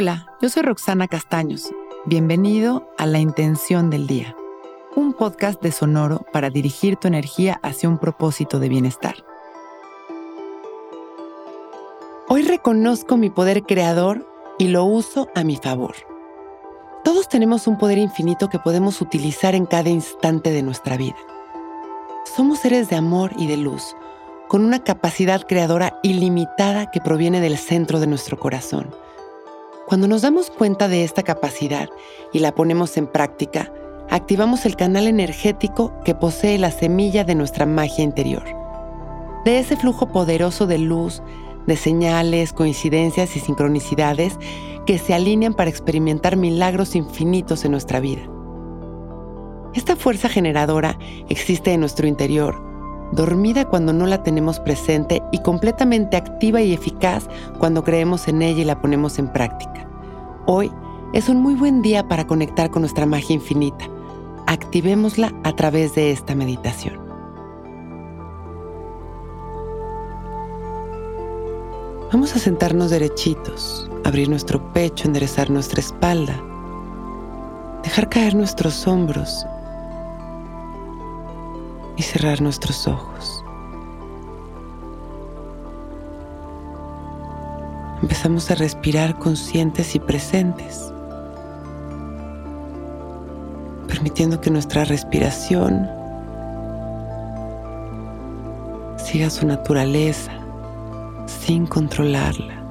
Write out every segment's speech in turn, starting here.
Hola, yo soy Roxana Castaños. Bienvenido a La Intención del Día, un podcast de Sonoro para dirigir tu energía hacia un propósito de bienestar. Hoy reconozco mi poder creador y lo uso a mi favor. Todos tenemos un poder infinito que podemos utilizar en cada instante de nuestra vida. Somos seres de amor y de luz, con una capacidad creadora ilimitada que proviene del centro de nuestro corazón cuando nos damos cuenta de esta capacidad y la ponemos en práctica, activamos el canal energético que posee la semilla de nuestra magia interior. De ese flujo poderoso de luz, de señales, coincidencias y sincronicidades que se alinean para experimentar milagros infinitos en nuestra vida. Esta fuerza generadora existe en nuestro interior, dormida cuando no la tenemos presente y completamente activa y eficaz cuando creemos en ella y la ponemos en práctica. Hoy es un muy buen día para conectar con nuestra magia infinita. Activémosla a través de esta meditación. Vamos a sentarnos derechitos, abrir nuestro pecho, enderezar nuestra espalda, dejar caer nuestros hombros y cerrar nuestros ojos. Empezamos a respirar conscientes y presentes, permitiendo que nuestra respiración siga su naturaleza sin controlarla,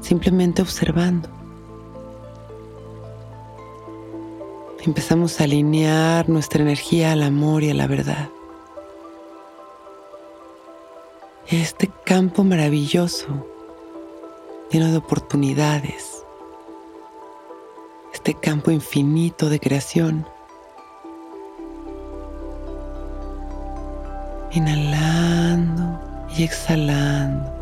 simplemente observando. Empezamos a alinear nuestra energía al amor y a la verdad. Este campo maravilloso, lleno de oportunidades, este campo infinito de creación. Inhalando y exhalando.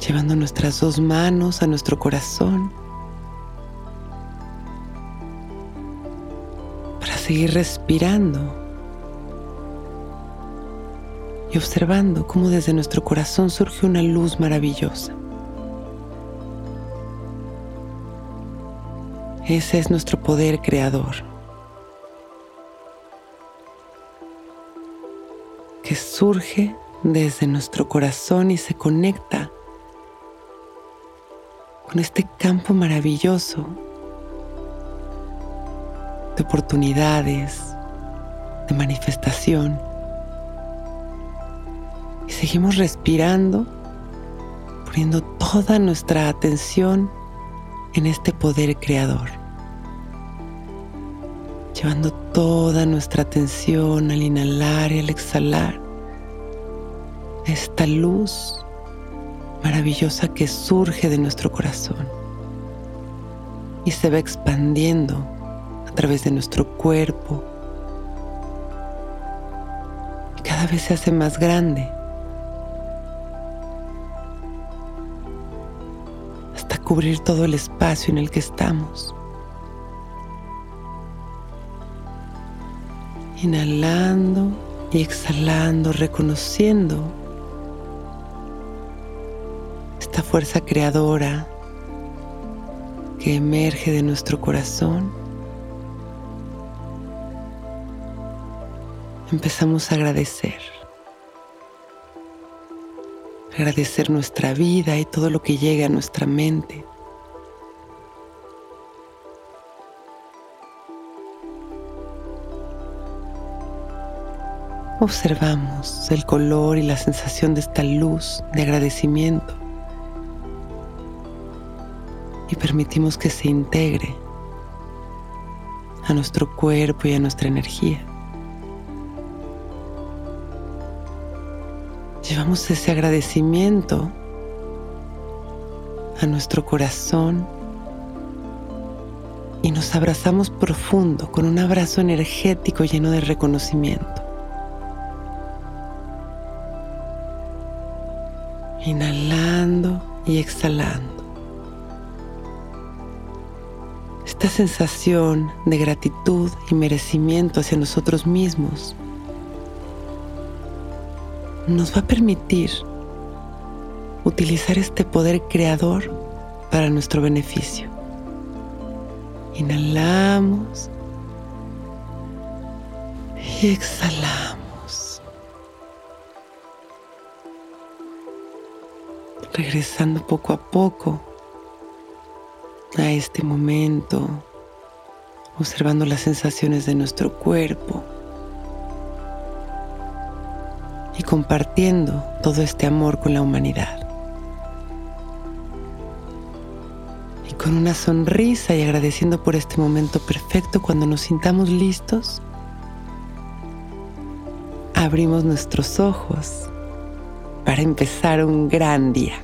Llevando nuestras dos manos a nuestro corazón para seguir respirando y observando cómo desde nuestro corazón surge una luz maravillosa. Ese es nuestro poder creador, que surge desde nuestro corazón y se conecta con este campo maravilloso de oportunidades, de manifestación. Y seguimos respirando, poniendo toda nuestra atención en este poder creador. Llevando toda nuestra atención al inhalar y al exhalar esta luz maravillosa que surge de nuestro corazón y se va expandiendo a través de nuestro cuerpo y cada vez se hace más grande hasta cubrir todo el espacio en el que estamos. Inhalando y exhalando, reconociendo fuerza creadora que emerge de nuestro corazón, empezamos a agradecer. Agradecer nuestra vida y todo lo que llega a nuestra mente. Observamos el color y la sensación de esta luz de agradecimiento y permitimos que se integre a nuestro cuerpo y a nuestra energía. Llevamos ese agradecimiento a nuestro corazón y nos abrazamos profundo con un abrazo energético lleno de reconocimiento. Inhalando y exhalando. Esta sensación de gratitud y merecimiento hacia nosotros mismos nos va a permitir utilizar este poder creador para nuestro beneficio. Inhalamos y exhalamos. Regresando poco a poco a este momento, observando las sensaciones de nuestro cuerpo y compartiendo todo este amor con la humanidad. Y con una sonrisa y agradeciendo por este momento perfecto, cuando nos sintamos listos, abrimos nuestros ojos para empezar un gran día.